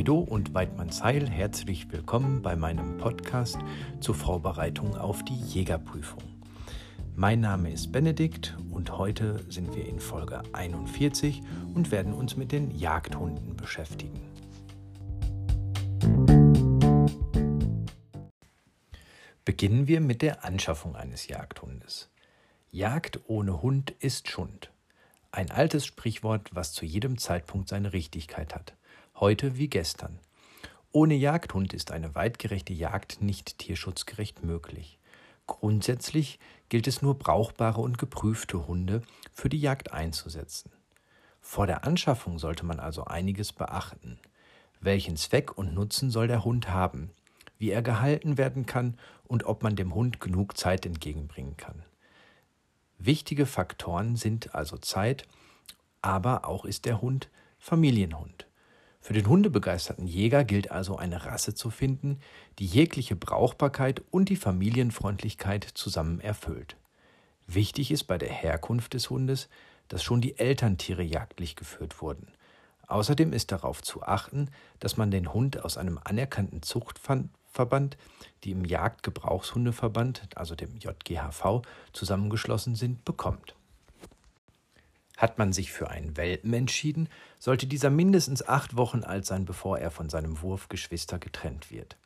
Florido und Weidmannsheil, herzlich willkommen bei meinem Podcast zur Vorbereitung auf die Jägerprüfung. Mein Name ist Benedikt und heute sind wir in Folge 41 und werden uns mit den Jagdhunden beschäftigen. Beginnen wir mit der Anschaffung eines Jagdhundes. Jagd ohne Hund ist Schund. Ein altes Sprichwort, was zu jedem Zeitpunkt seine Richtigkeit hat heute wie gestern. Ohne Jagdhund ist eine weitgerechte Jagd nicht tierschutzgerecht möglich. Grundsätzlich gilt es nur brauchbare und geprüfte Hunde für die Jagd einzusetzen. Vor der Anschaffung sollte man also einiges beachten. Welchen Zweck und Nutzen soll der Hund haben? Wie er gehalten werden kann und ob man dem Hund genug Zeit entgegenbringen kann. Wichtige Faktoren sind also Zeit, aber auch ist der Hund Familienhund. Für den hundebegeisterten Jäger gilt also eine Rasse zu finden, die jegliche Brauchbarkeit und die Familienfreundlichkeit zusammen erfüllt. Wichtig ist bei der Herkunft des Hundes, dass schon die Elterntiere jagdlich geführt wurden. Außerdem ist darauf zu achten, dass man den Hund aus einem anerkannten Zuchtverband, die im Jagdgebrauchshundeverband, also dem JGHV, zusammengeschlossen sind, bekommt. Hat man sich für einen Welpen entschieden, sollte dieser mindestens acht Wochen alt sein, bevor er von seinem Wurfgeschwister getrennt wird.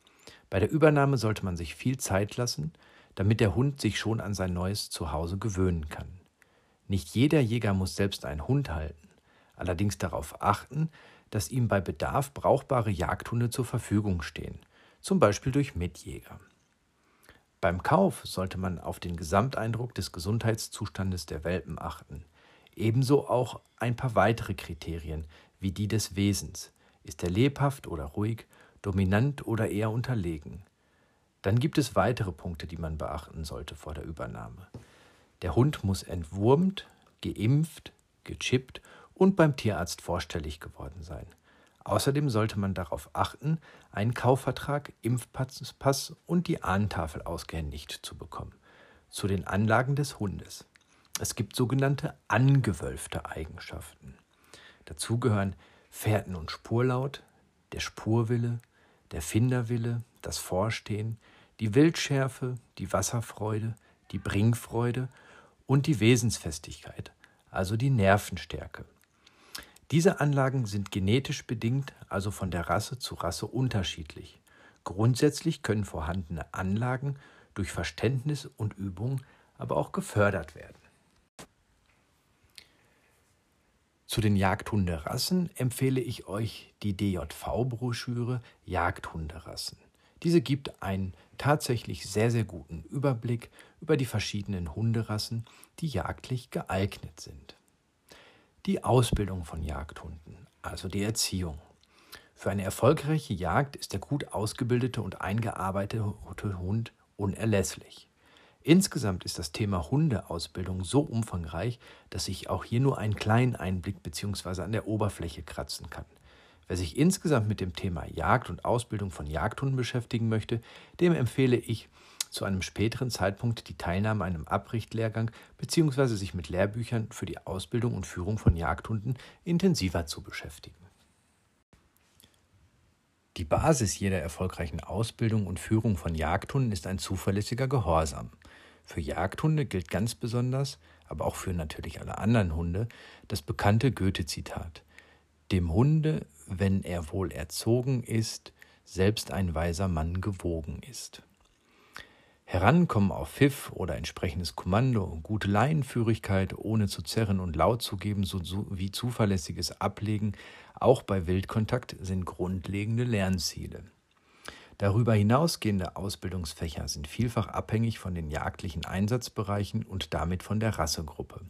Bei der Übernahme sollte man sich viel Zeit lassen, damit der Hund sich schon an sein neues Zuhause gewöhnen kann. Nicht jeder Jäger muss selbst einen Hund halten, allerdings darauf achten, dass ihm bei Bedarf brauchbare Jagdhunde zur Verfügung stehen, zum Beispiel durch Mitjäger. Beim Kauf sollte man auf den Gesamteindruck des Gesundheitszustandes der Welpen achten. Ebenso auch ein paar weitere Kriterien, wie die des Wesens. Ist er lebhaft oder ruhig, dominant oder eher unterlegen? Dann gibt es weitere Punkte, die man beachten sollte vor der Übernahme. Der Hund muss entwurmt, geimpft, gechippt und beim Tierarzt vorstellig geworden sein. Außerdem sollte man darauf achten, einen Kaufvertrag, Impfpass und die Ahntafel ausgehändigt zu bekommen. Zu den Anlagen des Hundes. Es gibt sogenannte angewölfte Eigenschaften. Dazu gehören Fährten- und Spurlaut, der Spurwille, der Finderwille, das Vorstehen, die Wildschärfe, die Wasserfreude, die Bringfreude und die Wesensfestigkeit, also die Nervenstärke. Diese Anlagen sind genetisch bedingt, also von der Rasse zu Rasse unterschiedlich. Grundsätzlich können vorhandene Anlagen durch Verständnis und Übung aber auch gefördert werden. Zu den Jagdhunderassen empfehle ich euch die DJV-Broschüre Jagdhunderassen. Diese gibt einen tatsächlich sehr, sehr guten Überblick über die verschiedenen Hunderassen, die jagdlich geeignet sind. Die Ausbildung von Jagdhunden, also die Erziehung. Für eine erfolgreiche Jagd ist der gut ausgebildete und eingearbeitete Hund unerlässlich. Insgesamt ist das Thema Hundeausbildung so umfangreich, dass ich auch hier nur einen kleinen Einblick bzw. an der Oberfläche kratzen kann. Wer sich insgesamt mit dem Thema Jagd und Ausbildung von Jagdhunden beschäftigen möchte, dem empfehle ich zu einem späteren Zeitpunkt die Teilnahme an einem Abrichtlehrgang bzw. sich mit Lehrbüchern für die Ausbildung und Führung von Jagdhunden intensiver zu beschäftigen. Die Basis jeder erfolgreichen Ausbildung und Führung von Jagdhunden ist ein zuverlässiger Gehorsam. Für Jagdhunde gilt ganz besonders, aber auch für natürlich alle anderen Hunde, das bekannte Goethe-Zitat. Dem Hunde, wenn er wohl erzogen ist, selbst ein weiser Mann gewogen ist. Herankommen auf Pfiff oder entsprechendes Kommando, gute Leinenführigkeit, ohne zu zerren und laut zu geben, sowie zuverlässiges Ablegen, auch bei Wildkontakt, sind grundlegende Lernziele. Darüber hinausgehende Ausbildungsfächer sind vielfach abhängig von den jagdlichen Einsatzbereichen und damit von der Rassegruppe.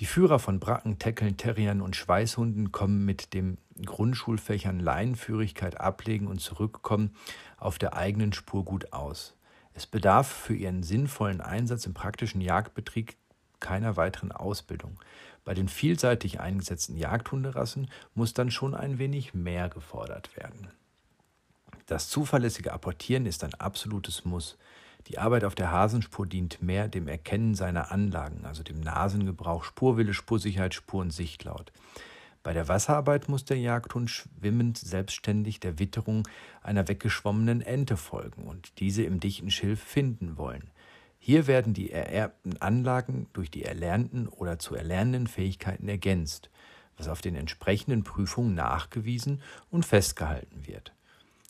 Die Führer von Bracken, Teckeln, Terriern und Schweißhunden kommen mit den Grundschulfächern Leinenführigkeit, Ablegen und Zurückkommen auf der eigenen Spur gut aus. Es bedarf für ihren sinnvollen Einsatz im praktischen Jagdbetrieb keiner weiteren Ausbildung. Bei den vielseitig eingesetzten Jagdhunderassen muss dann schon ein wenig mehr gefordert werden. Das zuverlässige Apportieren ist ein absolutes Muss. Die Arbeit auf der Hasenspur dient mehr dem Erkennen seiner Anlagen, also dem Nasengebrauch, Spurwille, Spursicherheit, Spur- und Sichtlaut. Bei der Wasserarbeit muss der Jagdhund schwimmend selbstständig der Witterung einer weggeschwommenen Ente folgen und diese im dichten Schilf finden wollen. Hier werden die ererbten Anlagen durch die erlernten oder zu erlernenden Fähigkeiten ergänzt, was auf den entsprechenden Prüfungen nachgewiesen und festgehalten wird.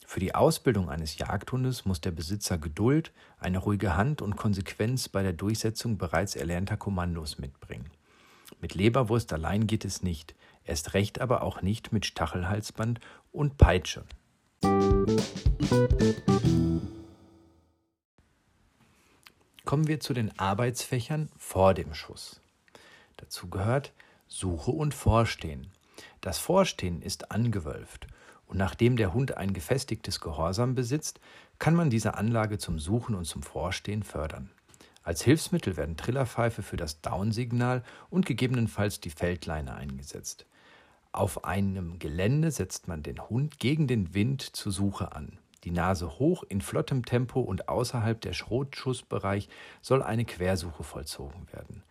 Für die Ausbildung eines Jagdhundes muss der Besitzer Geduld, eine ruhige Hand und Konsequenz bei der Durchsetzung bereits erlernter Kommandos mitbringen. Mit Leberwurst allein geht es nicht, erst recht aber auch nicht mit Stachelhalsband und Peitsche. Kommen wir zu den Arbeitsfächern vor dem Schuss. Dazu gehört Suche und Vorstehen. Das Vorstehen ist angewölft und nachdem der Hund ein gefestigtes Gehorsam besitzt, kann man diese Anlage zum Suchen und zum Vorstehen fördern. Als Hilfsmittel werden Trillerpfeife für das Down-Signal und gegebenenfalls die Feldleine eingesetzt. Auf einem Gelände setzt man den Hund gegen den Wind zur Suche an. Die Nase hoch in flottem Tempo und außerhalb der Schrotschussbereich soll eine Quersuche vollzogen werden.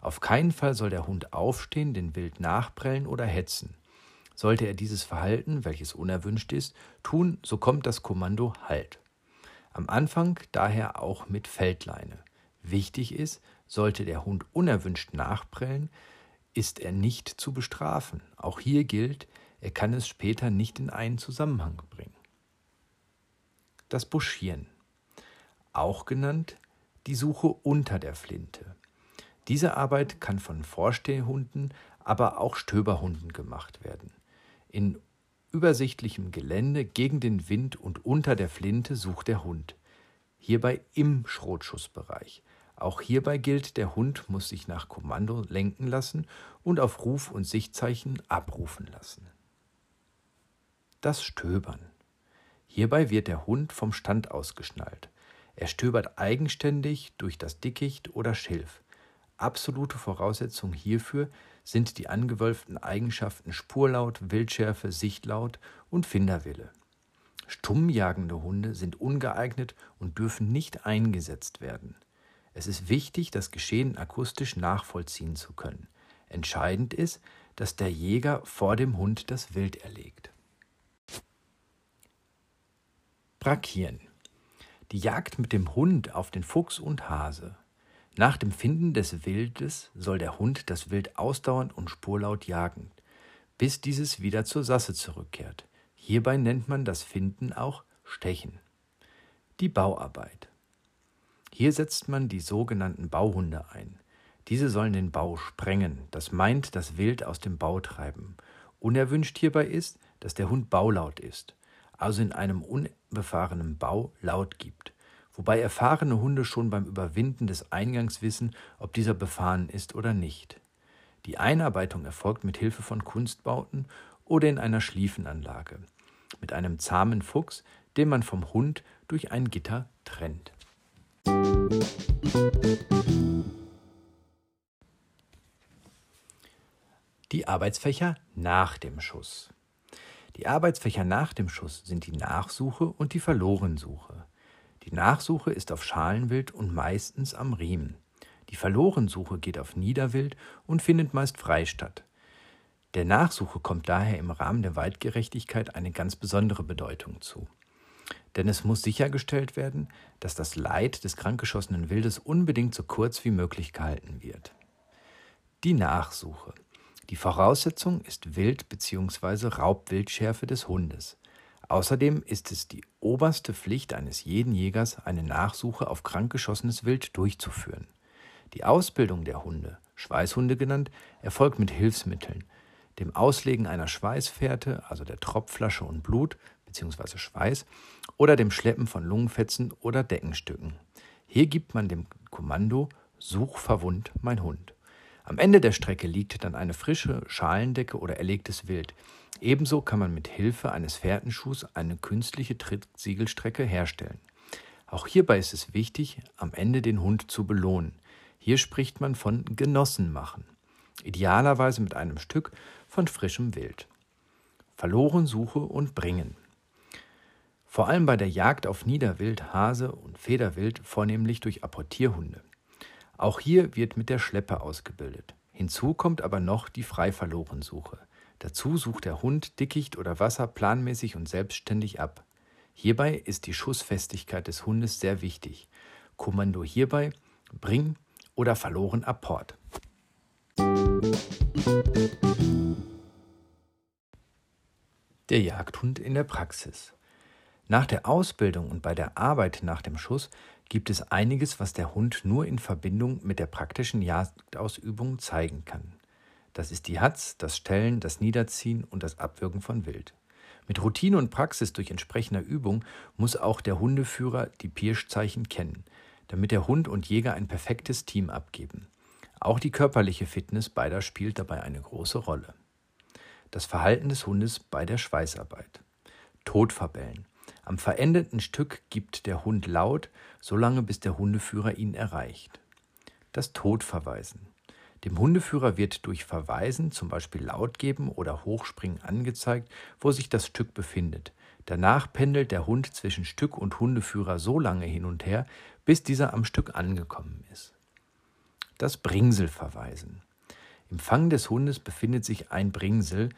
Auf keinen Fall soll der Hund aufstehen, den Wild nachprellen oder hetzen. Sollte er dieses Verhalten, welches unerwünscht ist, tun, so kommt das Kommando Halt. Am Anfang daher auch mit Feldleine. Wichtig ist, sollte der Hund unerwünscht nachprellen, ist er nicht zu bestrafen. Auch hier gilt, er kann es später nicht in einen Zusammenhang bringen. Das Buschieren, auch genannt die Suche unter der Flinte. Diese Arbeit kann von Vorstehhunden, aber auch Stöberhunden gemacht werden. In übersichtlichem Gelände gegen den Wind und unter der Flinte sucht der Hund. Hierbei im Schrotschussbereich. Auch hierbei gilt, der Hund muss sich nach Kommando lenken lassen und auf Ruf und Sichtzeichen abrufen lassen. Das Stöbern. Hierbei wird der Hund vom Stand ausgeschnallt. Er stöbert eigenständig durch das Dickicht oder Schilf. Absolute Voraussetzung hierfür sind die angewölften Eigenschaften Spurlaut, Wildschärfe, Sichtlaut und Finderwille. Stumm jagende Hunde sind ungeeignet und dürfen nicht eingesetzt werden. Es ist wichtig, das Geschehen akustisch nachvollziehen zu können. Entscheidend ist, dass der Jäger vor dem Hund das Wild erlegt. Brakieren. Die Jagd mit dem Hund auf den Fuchs und Hase nach dem Finden des Wildes soll der Hund das Wild ausdauernd und spurlaut jagen, bis dieses wieder zur Sasse zurückkehrt. Hierbei nennt man das Finden auch Stechen. Die Bauarbeit. Hier setzt man die sogenannten Bauhunde ein. Diese sollen den Bau sprengen, das meint das Wild aus dem Bau treiben. Unerwünscht hierbei ist, dass der Hund baulaut ist, also in einem unbefahrenen Bau laut gibt wobei erfahrene Hunde schon beim Überwinden des Eingangs wissen, ob dieser befahren ist oder nicht. Die Einarbeitung erfolgt mit Hilfe von Kunstbauten oder in einer Schliefenanlage, mit einem zahmen Fuchs, den man vom Hund durch ein Gitter trennt. Die Arbeitsfächer nach dem Schuss. Die Arbeitsfächer nach dem Schuss sind die Nachsuche und die Verlorensuche. Die Nachsuche ist auf Schalenwild und meistens am Riemen. Die Verlorensuche geht auf Niederwild und findet meist frei statt. Der Nachsuche kommt daher im Rahmen der Waldgerechtigkeit eine ganz besondere Bedeutung zu. Denn es muss sichergestellt werden, dass das Leid des krankgeschossenen Wildes unbedingt so kurz wie möglich gehalten wird. Die Nachsuche. Die Voraussetzung ist Wild- bzw. Raubwildschärfe des Hundes. Außerdem ist es die oberste Pflicht eines jeden Jägers, eine Nachsuche auf krankgeschossenes Wild durchzuführen. Die Ausbildung der Hunde, Schweißhunde genannt, erfolgt mit Hilfsmitteln, dem Auslegen einer Schweißfährte, also der Tropfflasche und Blut bzw. Schweiß, oder dem Schleppen von Lungenfetzen oder Deckenstücken. Hier gibt man dem Kommando Such verwund mein Hund. Am Ende der Strecke liegt dann eine frische Schalendecke oder erlegtes Wild. Ebenso kann man mit Hilfe eines Fährtenschuhs eine künstliche Trittsiegelstrecke herstellen. Auch hierbei ist es wichtig, am Ende den Hund zu belohnen. Hier spricht man von Genossen machen. Idealerweise mit einem Stück von frischem Wild. Verlorensuche und Bringen. Vor allem bei der Jagd auf Niederwild, Hase und Federwild vornehmlich durch Apportierhunde. Auch hier wird mit der Schleppe ausgebildet. Hinzu kommt aber noch die Freiverlorensuche. Dazu sucht der Hund Dickicht oder Wasser planmäßig und selbstständig ab. Hierbei ist die Schussfestigkeit des Hundes sehr wichtig. Kommando hierbei Bring oder verloren Apport. Der Jagdhund in der Praxis. Nach der Ausbildung und bei der Arbeit nach dem Schuss gibt es einiges, was der Hund nur in Verbindung mit der praktischen Jagdausübung zeigen kann. Das ist die Hatz, das Stellen, das Niederziehen und das Abwürgen von Wild. Mit Routine und Praxis durch entsprechende Übung muss auch der Hundeführer die Pirschzeichen kennen, damit der Hund und Jäger ein perfektes Team abgeben. Auch die körperliche Fitness beider spielt dabei eine große Rolle. Das Verhalten des Hundes bei der Schweißarbeit. Todverbellen. Am verendeten Stück gibt der Hund laut, solange bis der Hundeführer ihn erreicht. Das Todverweisen. Dem Hundeführer wird durch Verweisen, zum Beispiel laut geben oder hochspringen, angezeigt, wo sich das Stück befindet. Danach pendelt der Hund zwischen Stück und Hundeführer so lange hin und her, bis dieser am Stück angekommen ist. Das Bringselverweisen. Im Fang des Hundes befindet sich ein Bringsel,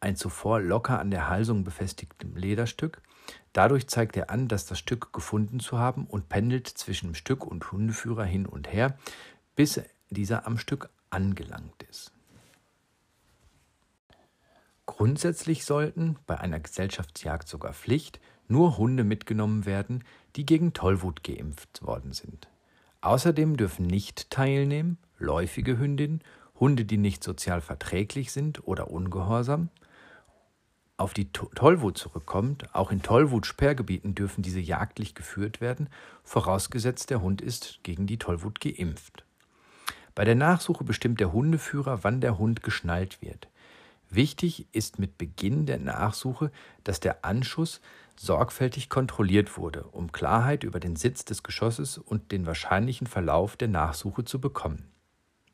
ein zuvor locker an der Halsung befestigtem Lederstück. Dadurch zeigt er an, dass das Stück gefunden zu haben und pendelt zwischen Stück und Hundeführer hin und her, bis dieser am Stück angelangt ist. Grundsätzlich sollten bei einer Gesellschaftsjagd sogar Pflicht nur Hunde mitgenommen werden, die gegen Tollwut geimpft worden sind. Außerdem dürfen nicht teilnehmen läufige Hündinnen, Hunde, die nicht sozial verträglich sind oder ungehorsam. Auf die Tollwut zurückkommt, auch in Tollwut-Sperrgebieten dürfen diese jagdlich geführt werden, vorausgesetzt der Hund ist gegen die Tollwut geimpft. Bei der Nachsuche bestimmt der Hundeführer, wann der Hund geschnallt wird. Wichtig ist mit Beginn der Nachsuche, dass der Anschuss sorgfältig kontrolliert wurde, um Klarheit über den Sitz des Geschosses und den wahrscheinlichen Verlauf der Nachsuche zu bekommen.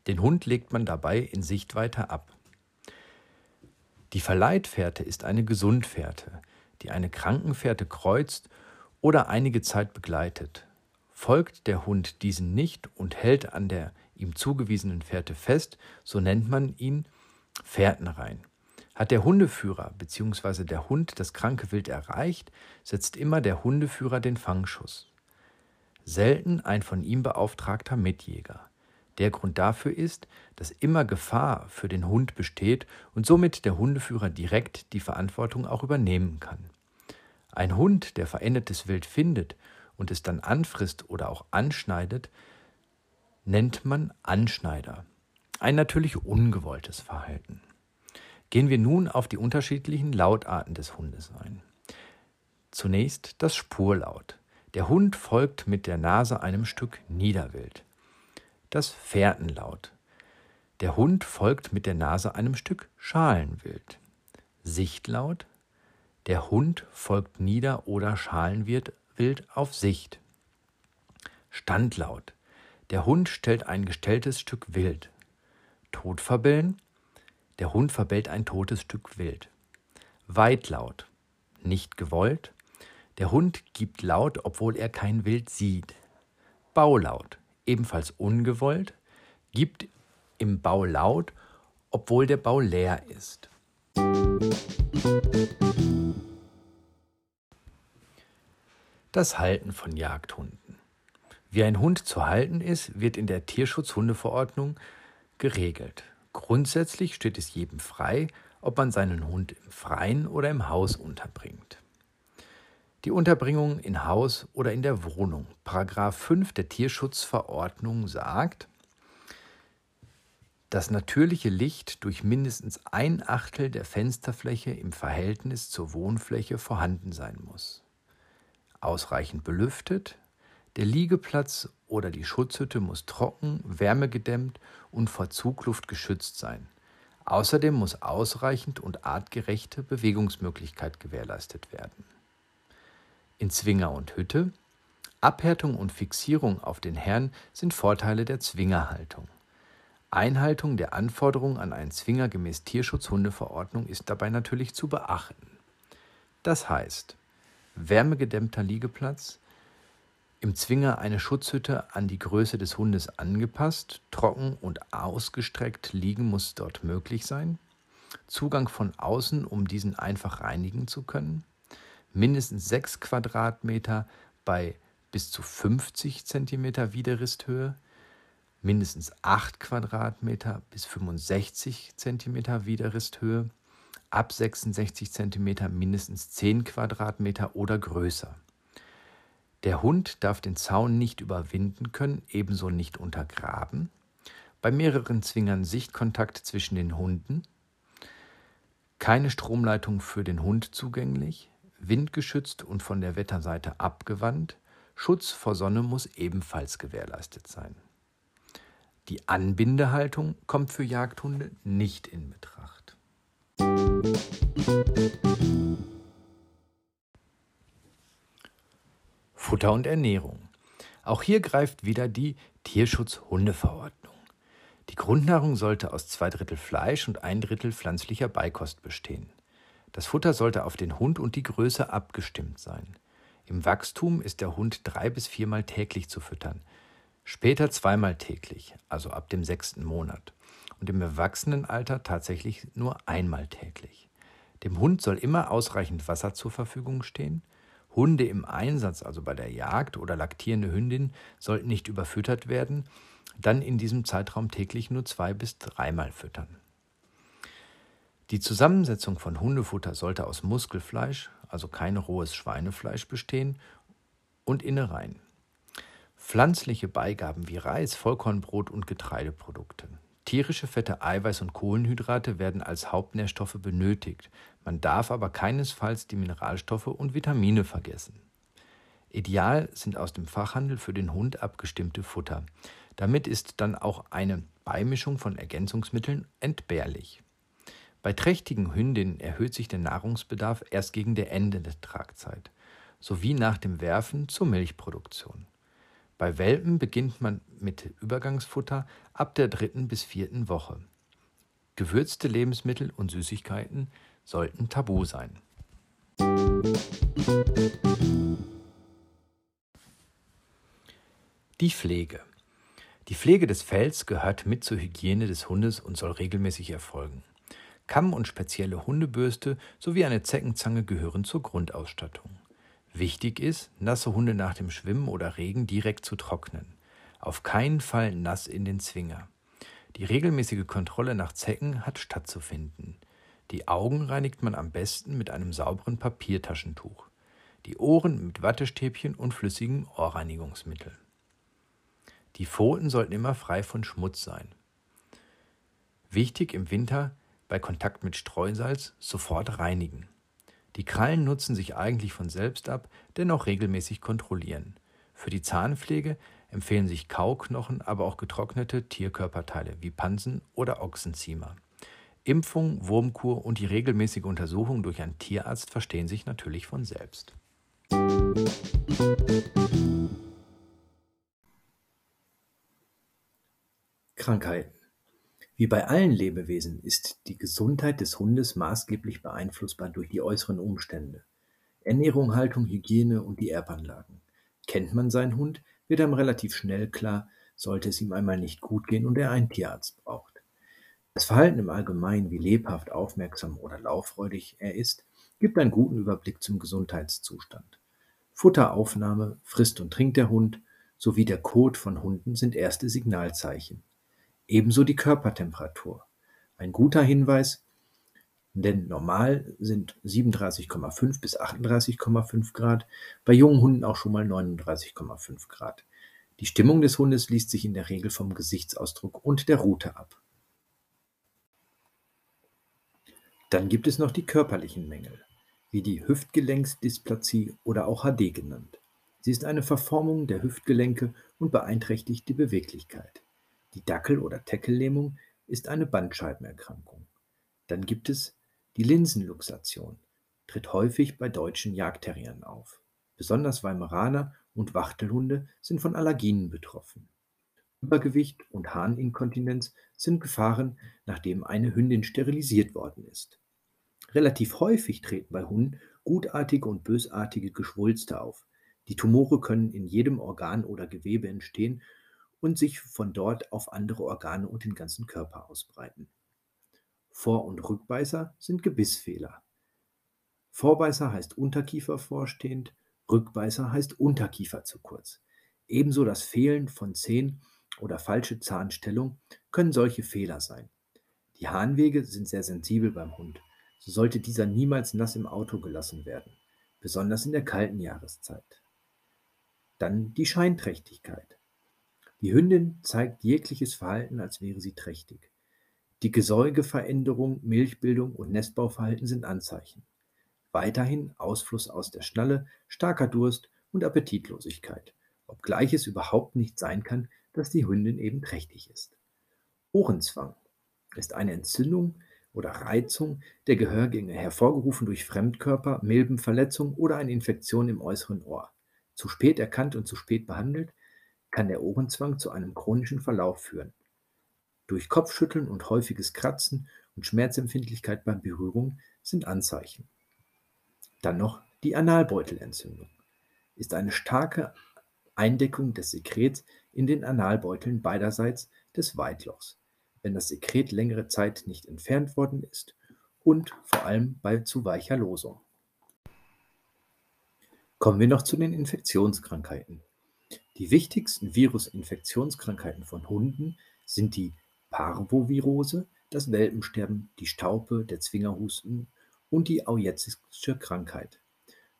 Den Hund legt man dabei in Sichtweite ab. Die Verleitfährte ist eine Gesundfährte, die eine Krankenfährte kreuzt oder einige Zeit begleitet. Folgt der Hund diesen nicht und hält an der ihm zugewiesenen Fährte fest, so nennt man ihn Fährtenrein. Hat der Hundeführer bzw. der Hund das kranke Wild erreicht, setzt immer der Hundeführer den Fangschuss. Selten ein von ihm beauftragter Mitjäger. Der Grund dafür ist, dass immer Gefahr für den Hund besteht und somit der Hundeführer direkt die Verantwortung auch übernehmen kann. Ein Hund, der verendetes Wild findet und es dann anfrisst oder auch anschneidet, nennt man Anschneider. Ein natürlich ungewolltes Verhalten. Gehen wir nun auf die unterschiedlichen Lautarten des Hundes ein. Zunächst das Spurlaut. Der Hund folgt mit der Nase einem Stück Niederwild. Das Fährtenlaut. Der Hund folgt mit der Nase einem Stück Schalenwild. Sichtlaut. Der Hund folgt Nieder- oder Schalenwild auf Sicht. Standlaut. Der Hund stellt ein gestelltes Stück Wild. Todverbellen. Der Hund verbellt ein totes Stück Wild. Weitlaut. Nicht gewollt. Der Hund gibt laut, obwohl er kein Wild sieht. Baulaut. Ebenfalls ungewollt. Gibt im Bau laut, obwohl der Bau leer ist. Das Halten von Jagdhunden. Wie ein Hund zu halten ist, wird in der Tierschutzhundeverordnung geregelt. Grundsätzlich steht es jedem frei, ob man seinen Hund im Freien oder im Haus unterbringt. Die Unterbringung in Haus oder in der Wohnung. Paragraph 5 der Tierschutzverordnung sagt, das natürliche Licht durch mindestens ein Achtel der Fensterfläche im Verhältnis zur Wohnfläche vorhanden sein muss. Ausreichend belüftet, der Liegeplatz oder die Schutzhütte muss trocken, wärmegedämmt und vor Zugluft geschützt sein. Außerdem muss ausreichend und artgerechte Bewegungsmöglichkeit gewährleistet werden. In Zwinger und Hütte Abhärtung und Fixierung auf den Herrn sind Vorteile der Zwingerhaltung. Einhaltung der Anforderungen an einen Zwinger gemäß Tierschutzhundeverordnung ist dabei natürlich zu beachten. Das heißt, wärmegedämmter Liegeplatz, im Zwinger eine Schutzhütte an die Größe des Hundes angepasst, trocken und ausgestreckt liegen muss dort möglich sein. Zugang von außen, um diesen einfach reinigen zu können. Mindestens 6 Quadratmeter bei bis zu 50 cm Widerristhöhe. Mindestens 8 Quadratmeter bis 65 cm Widerristhöhe. Ab 66 cm mindestens 10 Quadratmeter oder größer. Der Hund darf den Zaun nicht überwinden können, ebenso nicht untergraben. Bei mehreren Zwingern Sichtkontakt zwischen den Hunden. Keine Stromleitung für den Hund zugänglich. Windgeschützt und von der Wetterseite abgewandt. Schutz vor Sonne muss ebenfalls gewährleistet sein. Die Anbindehaltung kommt für Jagdhunde nicht in Betracht. Futter und Ernährung. Auch hier greift wieder die Tierschutz-Hundeverordnung. Die Grundnahrung sollte aus zwei Drittel Fleisch und ein Drittel pflanzlicher Beikost bestehen. Das Futter sollte auf den Hund und die Größe abgestimmt sein. Im Wachstum ist der Hund drei bis viermal täglich zu füttern, später zweimal täglich, also ab dem sechsten Monat, und im Erwachsenenalter tatsächlich nur einmal täglich. Dem Hund soll immer ausreichend Wasser zur Verfügung stehen, Hunde im Einsatz, also bei der Jagd oder laktierende Hündin, sollten nicht überfüttert werden, dann in diesem Zeitraum täglich nur zwei bis dreimal füttern. Die Zusammensetzung von Hundefutter sollte aus Muskelfleisch, also kein rohes Schweinefleisch bestehen, und Innereien. Pflanzliche Beigaben wie Reis, Vollkornbrot und Getreideprodukte. Tierische Fette, Eiweiß und Kohlenhydrate werden als Hauptnährstoffe benötigt. Man darf aber keinesfalls die Mineralstoffe und Vitamine vergessen. Ideal sind aus dem Fachhandel für den Hund abgestimmte Futter. Damit ist dann auch eine Beimischung von Ergänzungsmitteln entbehrlich. Bei trächtigen Hündinnen erhöht sich der Nahrungsbedarf erst gegen der Ende der Tragzeit, sowie nach dem Werfen zur Milchproduktion. Bei Welpen beginnt man mit Übergangsfutter ab der dritten bis vierten Woche. Gewürzte Lebensmittel und Süßigkeiten sollten tabu sein. Die Pflege. Die Pflege des Fells gehört mit zur Hygiene des Hundes und soll regelmäßig erfolgen. Kamm und spezielle Hundebürste sowie eine Zeckenzange gehören zur Grundausstattung. Wichtig ist, nasse Hunde nach dem Schwimmen oder Regen direkt zu trocknen. Auf keinen Fall nass in den Zwinger. Die regelmäßige Kontrolle nach Zecken hat stattzufinden. Die Augen reinigt man am besten mit einem sauberen Papiertaschentuch. Die Ohren mit Wattestäbchen und flüssigem Ohrreinigungsmittel. Die Pfoten sollten immer frei von Schmutz sein. Wichtig im Winter bei Kontakt mit Streusalz sofort reinigen. Die Krallen nutzen sich eigentlich von selbst ab, dennoch regelmäßig kontrollieren. Für die Zahnpflege empfehlen sich Kauknochen, aber auch getrocknete Tierkörperteile wie Pansen oder Ochsenziemer. Impfung, Wurmkur und die regelmäßige Untersuchung durch einen Tierarzt verstehen sich natürlich von selbst. Krankheiten wie bei allen Lebewesen ist die Gesundheit des Hundes maßgeblich beeinflussbar durch die äußeren Umstände. Ernährung, Haltung, Hygiene und die Erbanlagen. Kennt man seinen Hund, wird einem relativ schnell klar, sollte es ihm einmal nicht gut gehen und er einen Tierarzt braucht. Das Verhalten im Allgemeinen, wie lebhaft, aufmerksam oder lauffreudig er ist, gibt einen guten Überblick zum Gesundheitszustand. Futteraufnahme, frisst und trinkt der Hund sowie der Kot von Hunden sind erste Signalzeichen. Ebenso die Körpertemperatur. Ein guter Hinweis, denn normal sind 37,5 bis 38,5 Grad, bei jungen Hunden auch schon mal 39,5 Grad. Die Stimmung des Hundes liest sich in der Regel vom Gesichtsausdruck und der Rute ab. Dann gibt es noch die körperlichen Mängel, wie die Hüftgelenksdysplasie oder auch HD genannt. Sie ist eine Verformung der Hüftgelenke und beeinträchtigt die Beweglichkeit. Die Dackel- oder Teckellähmung ist eine Bandscheibenerkrankung. Dann gibt es die Linsenluxation, tritt häufig bei deutschen Jagdterrieren auf. Besonders Weimaraner und Wachtelhunde sind von Allergien betroffen. Übergewicht und Harninkontinenz sind Gefahren, nachdem eine Hündin sterilisiert worden ist. Relativ häufig treten bei Hunden gutartige und bösartige Geschwulste auf. Die Tumore können in jedem Organ oder Gewebe entstehen und sich von dort auf andere Organe und den ganzen Körper ausbreiten. Vor- und Rückbeißer sind Gebissfehler. Vorbeißer heißt Unterkiefer vorstehend, Rückbeißer heißt Unterkiefer zu kurz. Ebenso das Fehlen von Zähnen oder falsche Zahnstellung können solche Fehler sein. Die Harnwege sind sehr sensibel beim Hund. So sollte dieser niemals nass im Auto gelassen werden, besonders in der kalten Jahreszeit. Dann die Scheinträchtigkeit. Die Hündin zeigt jegliches Verhalten, als wäre sie trächtig. Die Gesäugeveränderung, Milchbildung und Nestbauverhalten sind Anzeichen. Weiterhin Ausfluss aus der Schnalle, starker Durst und Appetitlosigkeit, obgleich es überhaupt nicht sein kann, dass die Hündin eben trächtig ist. Ohrenzwang ist eine Entzündung oder Reizung der Gehörgänge, hervorgerufen durch Fremdkörper, Milbenverletzung oder eine Infektion im äußeren Ohr. Zu spät erkannt und zu spät behandelt, kann der Ohrenzwang zu einem chronischen Verlauf führen. Durch Kopfschütteln und häufiges Kratzen und Schmerzempfindlichkeit beim Berührung sind Anzeichen. Dann noch die Analbeutelentzündung. Ist eine starke Eindeckung des Sekrets in den Analbeuteln beiderseits des Weitlochs, wenn das Sekret längere Zeit nicht entfernt worden ist und vor allem bei zu weicher Losung. Kommen wir noch zu den Infektionskrankheiten. Die wichtigsten Virusinfektionskrankheiten von Hunden sind die Parvovirose, das Welpensterben, die Staupe, der Zwingerhusten und die Aujetzische Krankheit.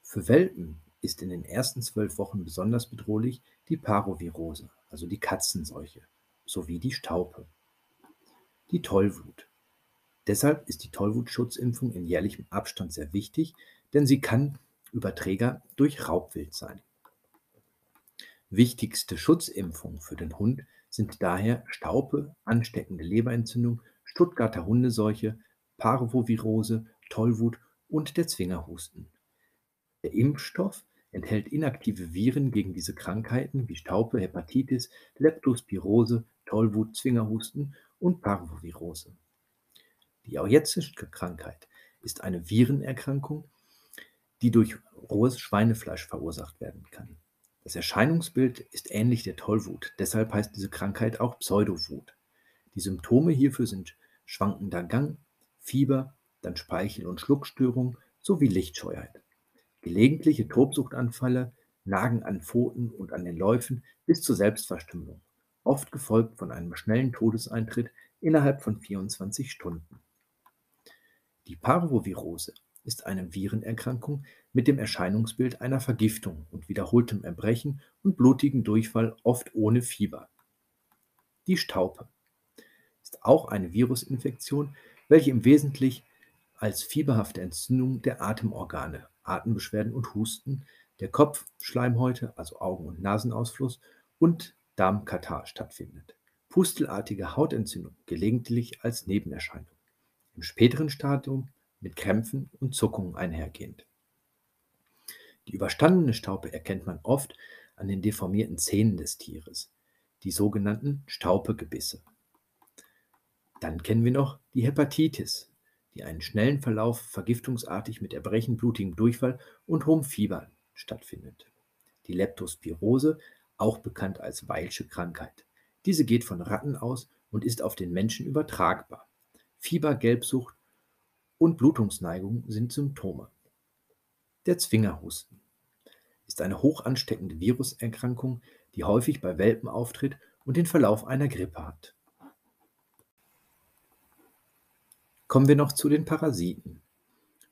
Für Welpen ist in den ersten zwölf Wochen besonders bedrohlich die Parvovirose, also die Katzenseuche, sowie die Staupe. Die Tollwut. Deshalb ist die Tollwutschutzimpfung in jährlichem Abstand sehr wichtig, denn sie kann Überträger durch Raubwild sein. Wichtigste Schutzimpfungen für den Hund sind daher Staupe, ansteckende Leberentzündung, Stuttgarter Hundeseuche, Parvovirose, Tollwut und der Zwingerhusten. Der Impfstoff enthält inaktive Viren gegen diese Krankheiten wie Staupe, Hepatitis, Leptospirose, Tollwut, Zwingerhusten und Parvovirose. Die Aujetzische Krankheit ist eine Virenerkrankung, die durch rohes Schweinefleisch verursacht werden kann. Das Erscheinungsbild ist ähnlich der Tollwut, deshalb heißt diese Krankheit auch Pseudowut. Die Symptome hierfür sind schwankender Gang, Fieber, dann Speichel- und Schluckstörung sowie Lichtscheuheit. Gelegentliche Tobsuchtanfälle nagen an Pfoten und an den Läufen bis zur Selbstverstümmelung, oft gefolgt von einem schnellen Todeseintritt innerhalb von 24 Stunden. Die Parvovirose ist eine Virenerkrankung mit dem Erscheinungsbild einer Vergiftung und wiederholtem Erbrechen und blutigem Durchfall, oft ohne Fieber. Die Staupe ist auch eine Virusinfektion, welche im Wesentlichen als fieberhafte Entzündung der Atemorgane, Atembeschwerden und Husten, der Kopfschleimhäute, also Augen- und Nasenausfluss und Darmkatar stattfindet. Pustelartige Hautentzündung gelegentlich als Nebenerscheinung. Im späteren Stadium mit Krämpfen und Zuckungen einhergehend. Die überstandene Staupe erkennt man oft an den deformierten Zähnen des Tieres, die sogenannten Staupegebisse. Dann kennen wir noch die Hepatitis, die einen schnellen Verlauf vergiftungsartig mit Erbrechen, blutigem Durchfall und hohem Fieber stattfindet. Die Leptospirose, auch bekannt als Weilsche Krankheit. Diese geht von Ratten aus und ist auf den Menschen übertragbar. Fieber, Gelbsucht und Blutungsneigung sind Symptome. Der Zwingerhusten ist eine hoch ansteckende Viruserkrankung, die häufig bei Welpen auftritt und den Verlauf einer Grippe hat. Kommen wir noch zu den Parasiten.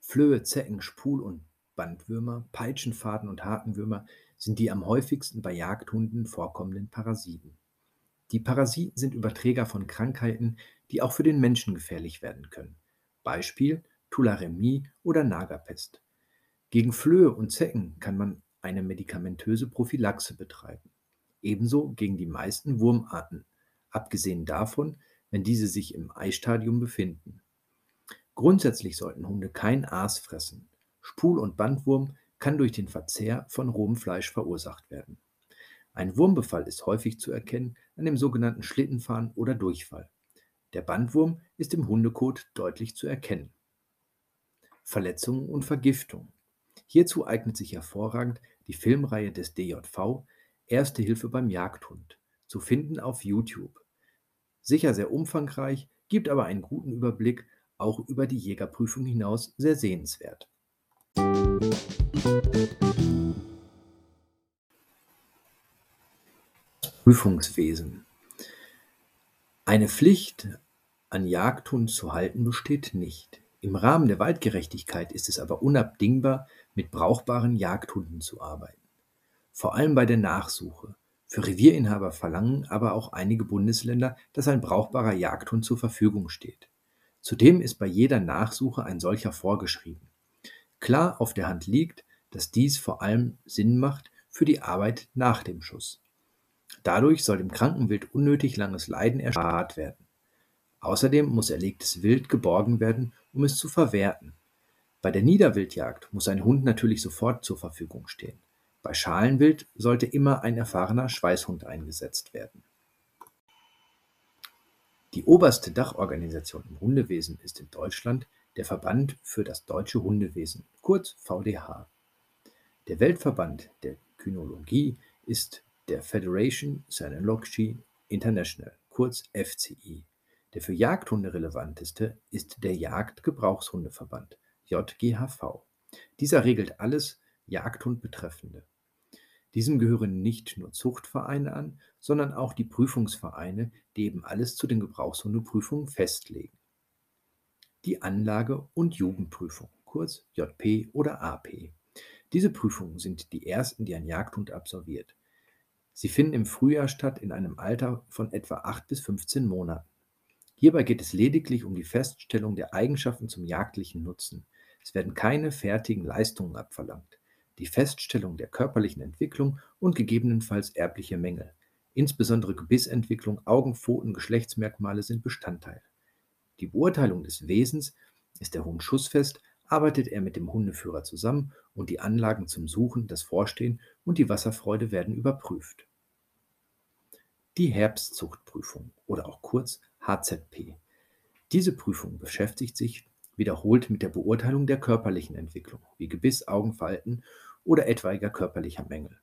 Flöhe, Zecken, Spul- und Bandwürmer, Peitschenfaden und Hakenwürmer sind die am häufigsten bei Jagdhunden vorkommenden Parasiten. Die Parasiten sind Überträger von Krankheiten, die auch für den Menschen gefährlich werden können. Beispiel Tularemie oder Nagerpest. Gegen Flöhe und Zecken kann man eine medikamentöse Prophylaxe betreiben. Ebenso gegen die meisten Wurmarten, abgesehen davon, wenn diese sich im Eistadium befinden. Grundsätzlich sollten Hunde kein Aas fressen. Spul- und Bandwurm kann durch den Verzehr von rohem Fleisch verursacht werden. Ein Wurmbefall ist häufig zu erkennen an dem sogenannten Schlittenfahren oder Durchfall. Der Bandwurm ist im Hundekot deutlich zu erkennen. Verletzungen und Vergiftung. Hierzu eignet sich hervorragend die Filmreihe des DJV Erste Hilfe beim Jagdhund, zu finden auf YouTube. Sicher sehr umfangreich, gibt aber einen guten Überblick auch über die Jägerprüfung hinaus sehr sehenswert. Prüfungswesen Eine Pflicht, an Jagdhund zu halten, besteht nicht. Im Rahmen der Waldgerechtigkeit ist es aber unabdingbar, mit brauchbaren Jagdhunden zu arbeiten. Vor allem bei der Nachsuche. Für Revierinhaber verlangen aber auch einige Bundesländer, dass ein brauchbarer Jagdhund zur Verfügung steht. Zudem ist bei jeder Nachsuche ein solcher vorgeschrieben. Klar auf der Hand liegt, dass dies vor allem Sinn macht für die Arbeit nach dem Schuss. Dadurch soll dem Krankenwild unnötig langes Leiden erspart werden. Außerdem muss erlegtes Wild geborgen werden, um es zu verwerten. Bei der Niederwildjagd muss ein Hund natürlich sofort zur Verfügung stehen. Bei Schalenwild sollte immer ein erfahrener Schweißhund eingesetzt werden. Die oberste Dachorganisation im Hundewesen ist in Deutschland der Verband für das deutsche Hundewesen, kurz VDH. Der Weltverband der Kynologie ist der Federation Cynology International, kurz FCI. Der für Jagdhunde relevanteste ist der Jagdgebrauchshundeverband, JGHV. Dieser regelt alles Jagdhund betreffende. Diesem gehören nicht nur Zuchtvereine an, sondern auch die Prüfungsvereine, die eben alles zu den Gebrauchshundeprüfungen festlegen. Die Anlage- und Jugendprüfung, kurz JP oder AP. Diese Prüfungen sind die ersten, die ein Jagdhund absolviert. Sie finden im Frühjahr statt in einem Alter von etwa 8 bis 15 Monaten. Hierbei geht es lediglich um die Feststellung der Eigenschaften zum jagdlichen Nutzen. Es werden keine fertigen Leistungen abverlangt die Feststellung der körperlichen Entwicklung und gegebenenfalls erbliche Mängel. Insbesondere Gebissentwicklung, Augen, Pfoten, Geschlechtsmerkmale sind Bestandteil. Die Beurteilung des Wesens ist der Hund schussfest, arbeitet er mit dem Hundeführer zusammen und die Anlagen zum Suchen, das Vorstehen und die Wasserfreude werden überprüft. Die Herbstzuchtprüfung oder auch kurz HZP. Diese Prüfung beschäftigt sich wiederholt mit der Beurteilung der körperlichen Entwicklung, wie Gebiss, Augenfalten oder etwaiger körperlicher Mängel.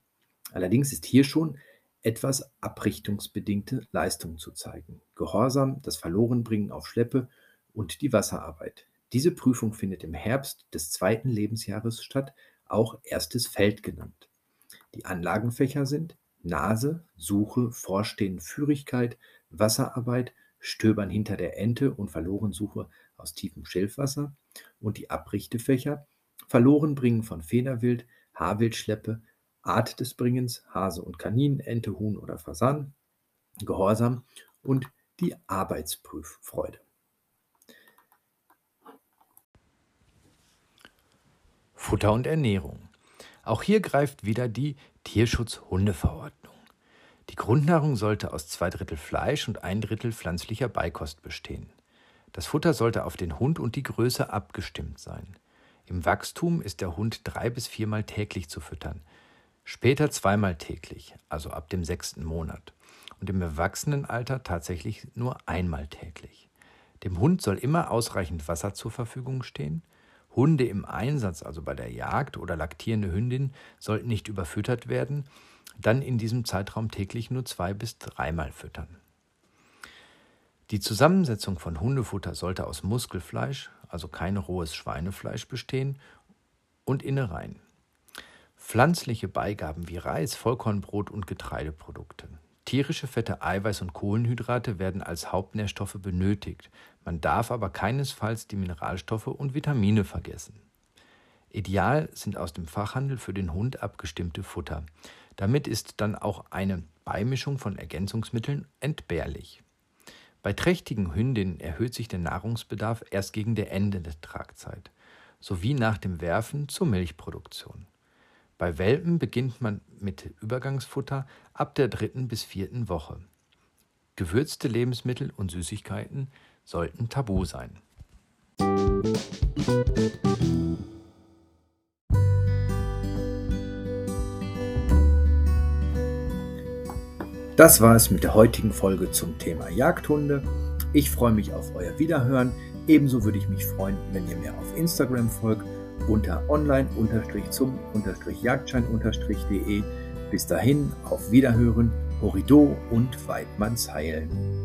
Allerdings ist hier schon etwas abrichtungsbedingte Leistung zu zeigen. Gehorsam, das Verlorenbringen auf Schleppe und die Wasserarbeit. Diese Prüfung findet im Herbst des zweiten Lebensjahres statt, auch erstes Feld genannt. Die Anlagenfächer sind Nase, Suche, Vorstehen, Führigkeit, Wasserarbeit, Stöbern hinter der Ente und Verlorensuche aus tiefem Schilfwasser und die Abrichtefächer Verlorenbringen von Federwild, Haarwildschleppe, Art des Bringens, Hase und Kanin, Ente, Huhn oder Fasan, Gehorsam und die Arbeitsprüffreude. Futter und Ernährung. Auch hier greift wieder die Tierschutz-Hundeverordnung. Die Grundnahrung sollte aus zwei Drittel Fleisch und ein Drittel pflanzlicher Beikost bestehen. Das Futter sollte auf den Hund und die Größe abgestimmt sein. Im Wachstum ist der Hund drei bis viermal täglich zu füttern, später zweimal täglich, also ab dem sechsten Monat, und im Erwachsenenalter tatsächlich nur einmal täglich. Dem Hund soll immer ausreichend Wasser zur Verfügung stehen. Hunde im Einsatz, also bei der Jagd oder laktierende Hündin, sollten nicht überfüttert werden, dann in diesem Zeitraum täglich nur zwei bis dreimal füttern. Die Zusammensetzung von Hundefutter sollte aus Muskelfleisch, also kein rohes Schweinefleisch, bestehen und Innereien. Pflanzliche Beigaben wie Reis, Vollkornbrot und Getreideprodukte. Tierische Fette, Eiweiß und Kohlenhydrate werden als Hauptnährstoffe benötigt. Man darf aber keinesfalls die Mineralstoffe und Vitamine vergessen. Ideal sind aus dem Fachhandel für den Hund abgestimmte Futter. Damit ist dann auch eine Beimischung von Ergänzungsmitteln entbehrlich. Bei trächtigen Hündinnen erhöht sich der Nahrungsbedarf erst gegen der Ende der Tragzeit sowie nach dem Werfen zur Milchproduktion. Bei Welpen beginnt man mit Übergangsfutter ab der dritten bis vierten Woche. Gewürzte Lebensmittel und Süßigkeiten sollten tabu sein. Das war es mit der heutigen Folge zum Thema Jagdhunde. Ich freue mich auf euer Wiederhören. Ebenso würde ich mich freuen, wenn ihr mir auf Instagram folgt unter online-zum-jagdschein-de. Bis dahin, auf Wiederhören, Horido und Weidmanns Heilen.